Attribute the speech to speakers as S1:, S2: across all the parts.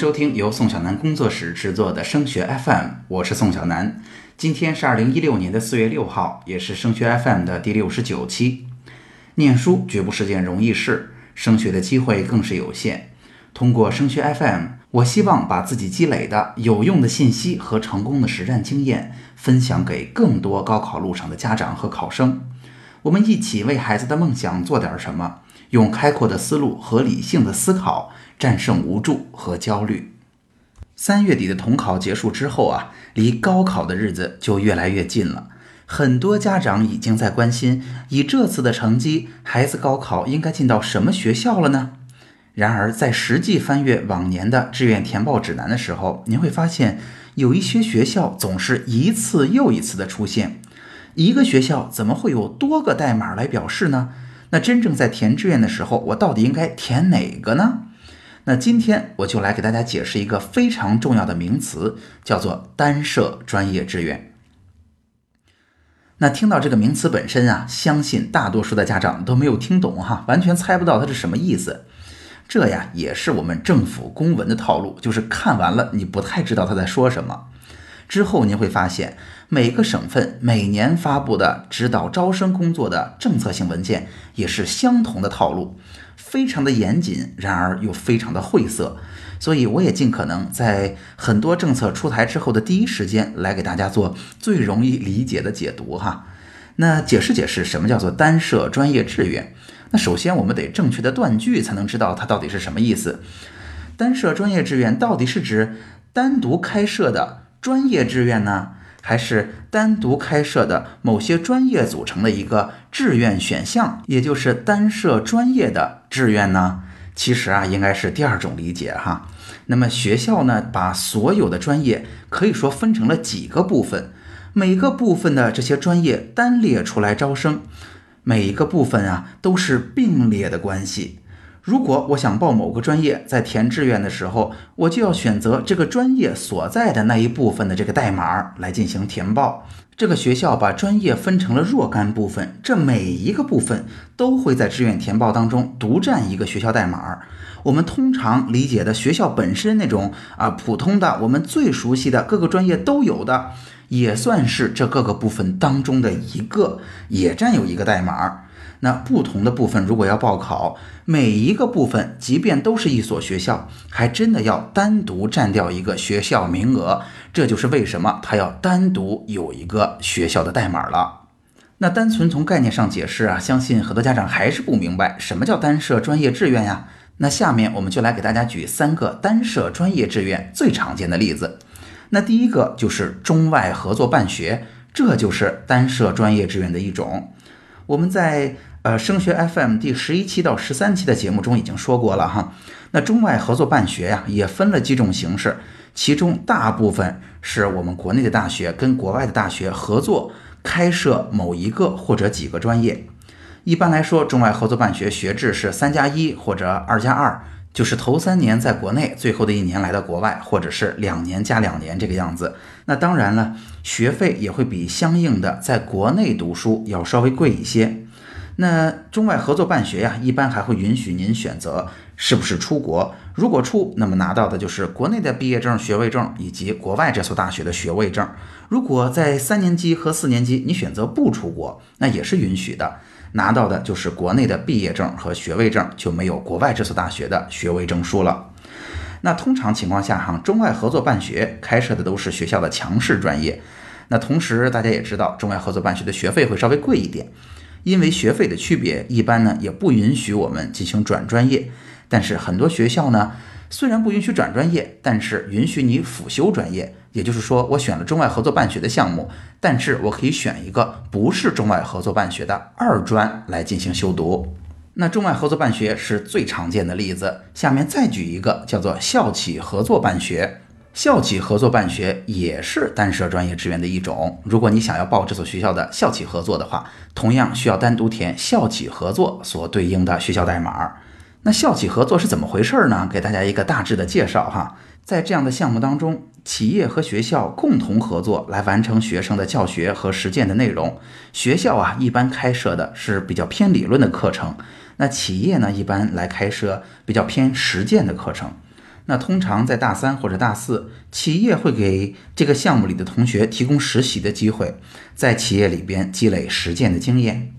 S1: 收听由宋小南工作室制作的升学 FM，我是宋小南。今天是二零一六年的四月六号，也是升学 FM 的第六十九期。念书绝不是件容易事，升学的机会更是有限。通过升学 FM，我希望把自己积累的有用的信息和成功的实战经验分享给更多高考路上的家长和考生。我们一起为孩子的梦想做点什么，用开阔的思路和理性的思考。战胜无助和焦虑。三月底的统考结束之后啊，离高考的日子就越来越近了。很多家长已经在关心，以这次的成绩，孩子高考应该进到什么学校了呢？然而，在实际翻阅往年的志愿填报指南的时候，您会发现，有一些学校总是一次又一次的出现。一个学校怎么会有多个代码来表示呢？那真正在填志愿的时候，我到底应该填哪个呢？那今天我就来给大家解释一个非常重要的名词，叫做单设专业志愿。那听到这个名词本身啊，相信大多数的家长都没有听懂哈，完全猜不到它是什么意思。这呀也是我们政府公文的套路，就是看完了你不太知道他在说什么。之后您会发现，每个省份每年发布的指导招生工作的政策性文件也是相同的套路。非常的严谨，然而又非常的晦涩，所以我也尽可能在很多政策出台之后的第一时间来给大家做最容易理解的解读哈。那解释解释什么叫做单设专业志愿？那首先我们得正确的断句才能知道它到底是什么意思。单设专业志愿到底是指单独开设的专业志愿呢？还是单独开设的某些专业组成的一个志愿选项，也就是单设专业的志愿呢？其实啊，应该是第二种理解哈。那么学校呢，把所有的专业可以说分成了几个部分，每个部分的这些专业单列出来招生，每一个部分啊都是并列的关系。如果我想报某个专业，在填志愿的时候，我就要选择这个专业所在的那一部分的这个代码来进行填报。这个学校把专业分成了若干部分，这每一个部分都会在志愿填报当中独占一个学校代码。我们通常理解的学校本身那种啊普通的，我们最熟悉的各个专业都有的，也算是这各个部分当中的一个，也占有一个代码。那不同的部分如果要报考，每一个部分即便都是一所学校，还真的要单独占掉一个学校名额。这就是为什么它要单独有一个学校的代码了。那单纯从概念上解释啊，相信很多家长还是不明白什么叫单设专业志愿呀。那下面我们就来给大家举三个单设专业志愿最常见的例子。那第一个就是中外合作办学，这就是单设专业志愿的一种。我们在呃，升学 FM 第十一期到十三期的节目中已经说过了哈。那中外合作办学呀，也分了几种形式，其中大部分是我们国内的大学跟国外的大学合作开设某一个或者几个专业。一般来说，中外合作办学学制是三加一或者二加二，就是头三年在国内，最后的一年来到国外，或者是两年加两年这个样子。那当然了，学费也会比相应的在国内读书要稍微贵一些。那中外合作办学呀，一般还会允许您选择是不是出国。如果出，那么拿到的就是国内的毕业证、学位证以及国外这所大学的学位证。如果在三年级和四年级你选择不出国，那也是允许的，拿到的就是国内的毕业证和学位证，就没有国外这所大学的学位证书了。那通常情况下，哈，中外合作办学开设的都是学校的强势专业。那同时大家也知道，中外合作办学的学费会稍微贵一点。因为学费的区别，一般呢也不允许我们进行转专业。但是很多学校呢，虽然不允许转专业，但是允许你辅修专业。也就是说，我选了中外合作办学的项目，但是我可以选一个不是中外合作办学的二专来进行修读。那中外合作办学是最常见的例子。下面再举一个，叫做校企合作办学。校企合作办学也是单设专业志愿的一种。如果你想要报这所学校的校企合作的话，同样需要单独填校企合作所对应的学校代码。那校企合作是怎么回事呢？给大家一个大致的介绍哈。在这样的项目当中，企业和学校共同合作来完成学生的教学和实践的内容。学校啊，一般开设的是比较偏理论的课程；那企业呢，一般来开设比较偏实践的课程。那通常在大三或者大四，企业会给这个项目里的同学提供实习的机会，在企业里边积累实践的经验。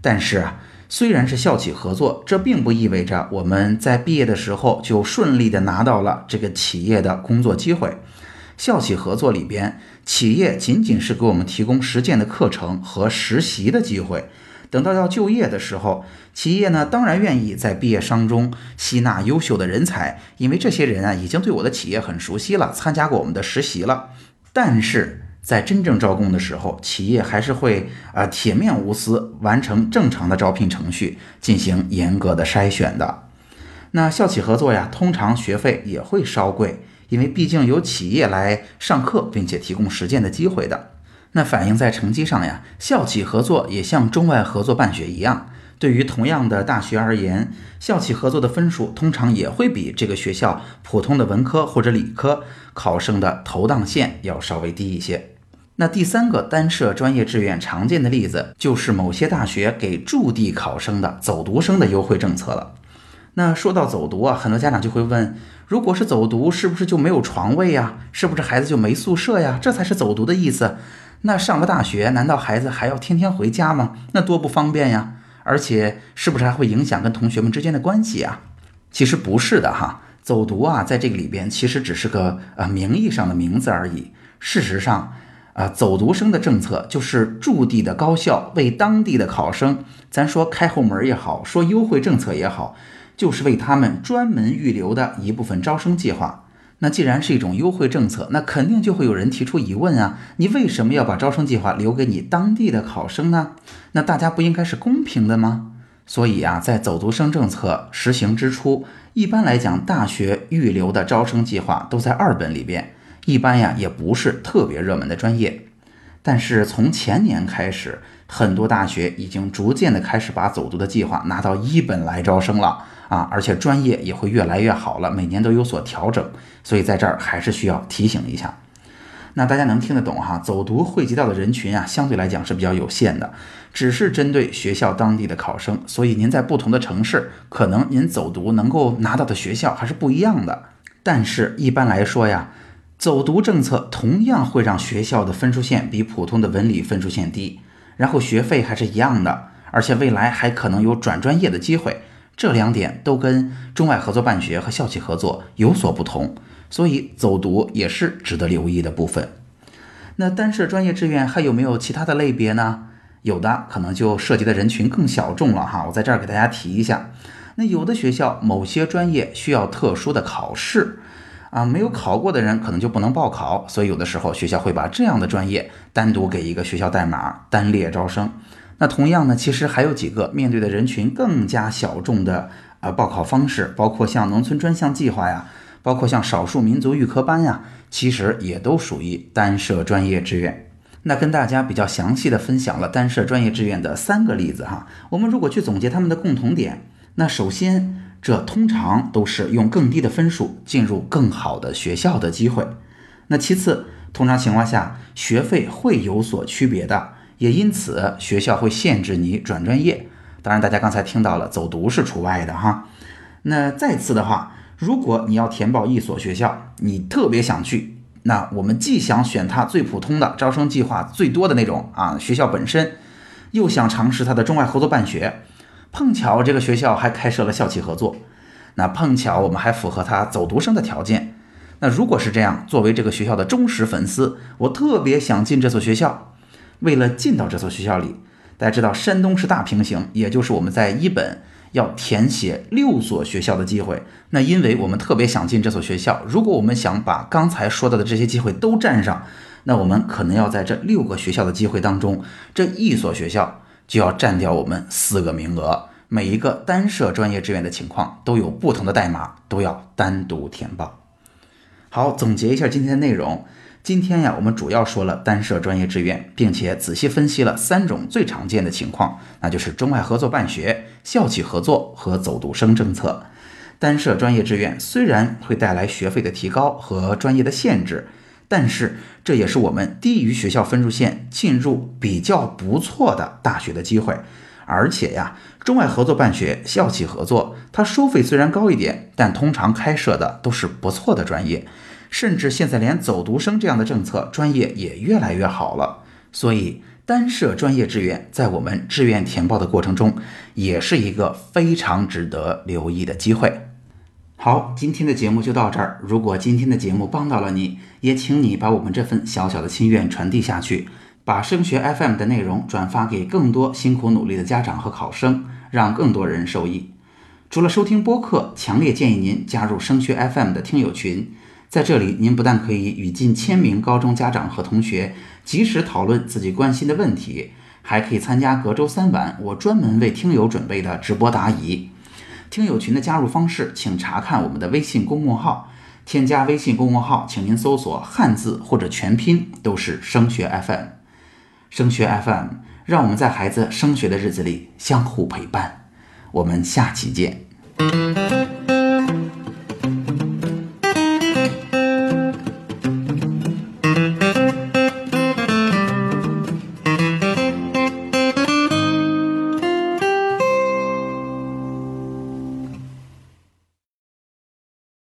S1: 但是啊，虽然是校企合作，这并不意味着我们在毕业的时候就顺利的拿到了这个企业的工作机会。校企合作里边，企业仅仅是给我们提供实践的课程和实习的机会。等到要就业的时候，企业呢当然愿意在毕业生中吸纳优秀的人才，因为这些人啊已经对我的企业很熟悉了，参加过我们的实习了。但是在真正招工的时候，企业还是会啊铁面无私，完成正常的招聘程序，进行严格的筛选的。那校企合作呀，通常学费也会稍贵，因为毕竟有企业来上课，并且提供实践的机会的。那反映在成绩上呀，校企合作也像中外合作办学一样，对于同样的大学而言，校企合作的分数通常也会比这个学校普通的文科或者理科考生的投档线要稍微低一些。那第三个单设专业志愿常见的例子，就是某些大学给驻地考生的走读生的优惠政策了。那说到走读啊，很多家长就会问：如果是走读，是不是就没有床位呀？是不是孩子就没宿舍呀？这才是走读的意思。那上了大学，难道孩子还要天天回家吗？那多不方便呀！而且是不是还会影响跟同学们之间的关系啊？其实不是的哈，走读啊，在这个里边其实只是个呃名义上的名字而已。事实上，啊，走读生的政策就是驻地的高校为当地的考生，咱说开后门也好，说优惠政策也好，就是为他们专门预留的一部分招生计划。那既然是一种优惠政策，那肯定就会有人提出疑问啊！你为什么要把招生计划留给你当地的考生呢？那大家不应该是公平的吗？所以啊，在走读生政策实行之初，一般来讲，大学预留的招生计划都在二本里边，一般呀也不是特别热门的专业。但是从前年开始，很多大学已经逐渐的开始把走读的计划拿到一本来招生了。啊，而且专业也会越来越好了，每年都有所调整，所以在这儿还是需要提醒一下。那大家能听得懂哈？走读汇集到的人群啊，相对来讲是比较有限的，只是针对学校当地的考生，所以您在不同的城市，可能您走读能够拿到的学校还是不一样的。但是一般来说呀，走读政策同样会让学校的分数线比普通的文理分数线低，然后学费还是一样的，而且未来还可能有转专业的机会。这两点都跟中外合作办学和校企合作有所不同，所以走读也是值得留意的部分。那单设专业志愿还有没有其他的类别呢？有的可能就涉及的人群更小众了哈。我在这儿给大家提一下，那有的学校某些专业需要特殊的考试啊，没有考过的人可能就不能报考，所以有的时候学校会把这样的专业单独给一个学校代码，单列招生。那同样呢，其实还有几个面对的人群更加小众的呃报考方式，包括像农村专项计划呀，包括像少数民族预科班呀，其实也都属于单设专业志愿。那跟大家比较详细的分享了单设专业志愿的三个例子哈。我们如果去总结他们的共同点，那首先这通常都是用更低的分数进入更好的学校的机会。那其次，通常情况下学费会有所区别的。也因此，学校会限制你转专业。当然，大家刚才听到了，走读是除外的哈。那再次的话，如果你要填报一所学校，你特别想去，那我们既想选它最普通的招生计划最多的那种啊学校本身，又想尝试它的中外合作办学，碰巧这个学校还开设了校企合作，那碰巧我们还符合它走读生的条件。那如果是这样，作为这个学校的忠实粉丝，我特别想进这所学校。为了进到这所学校里，大家知道山东是大平行，也就是我们在一本要填写六所学校的机会。那因为我们特别想进这所学校，如果我们想把刚才说到的这些机会都占上，那我们可能要在这六个学校的机会当中，这一所学校就要占掉我们四个名额。每一个单设专业志愿的情况都有不同的代码，都要单独填报。好，总结一下今天的内容。今天呀，我们主要说了单设专业志愿，并且仔细分析了三种最常见的情况，那就是中外合作办学、校企合作和走读生政策。单设专业志愿虽然会带来学费的提高和专业的限制，但是这也是我们低于学校分数线进入比较不错的大学的机会。而且呀，中外合作办学、校企合作，它收费虽然高一点，但通常开设的都是不错的专业，甚至现在连走读生这样的政策，专业也越来越好了。所以，单设专业志愿，在我们志愿填报的过程中，也是一个非常值得留意的机会。好，今天的节目就到这儿。如果今天的节目帮到了你，也请你把我们这份小小的心愿传递下去，把升学 FM 的内容转发给更多辛苦努力的家长和考生，让更多人受益。除了收听播客，强烈建议您加入升学 FM 的听友群，在这里，您不但可以与近千名高中家长和同学及时讨论自己关心的问题，还可以参加隔周三晚我专门为听友准备的直播答疑。听友群的加入方式，请查看我们的微信公众号。添加微信公众号，请您搜索汉字或者全拼，都是升学 FM。升学 FM，让我们在孩子升学的日子里相互陪伴。我们下期见。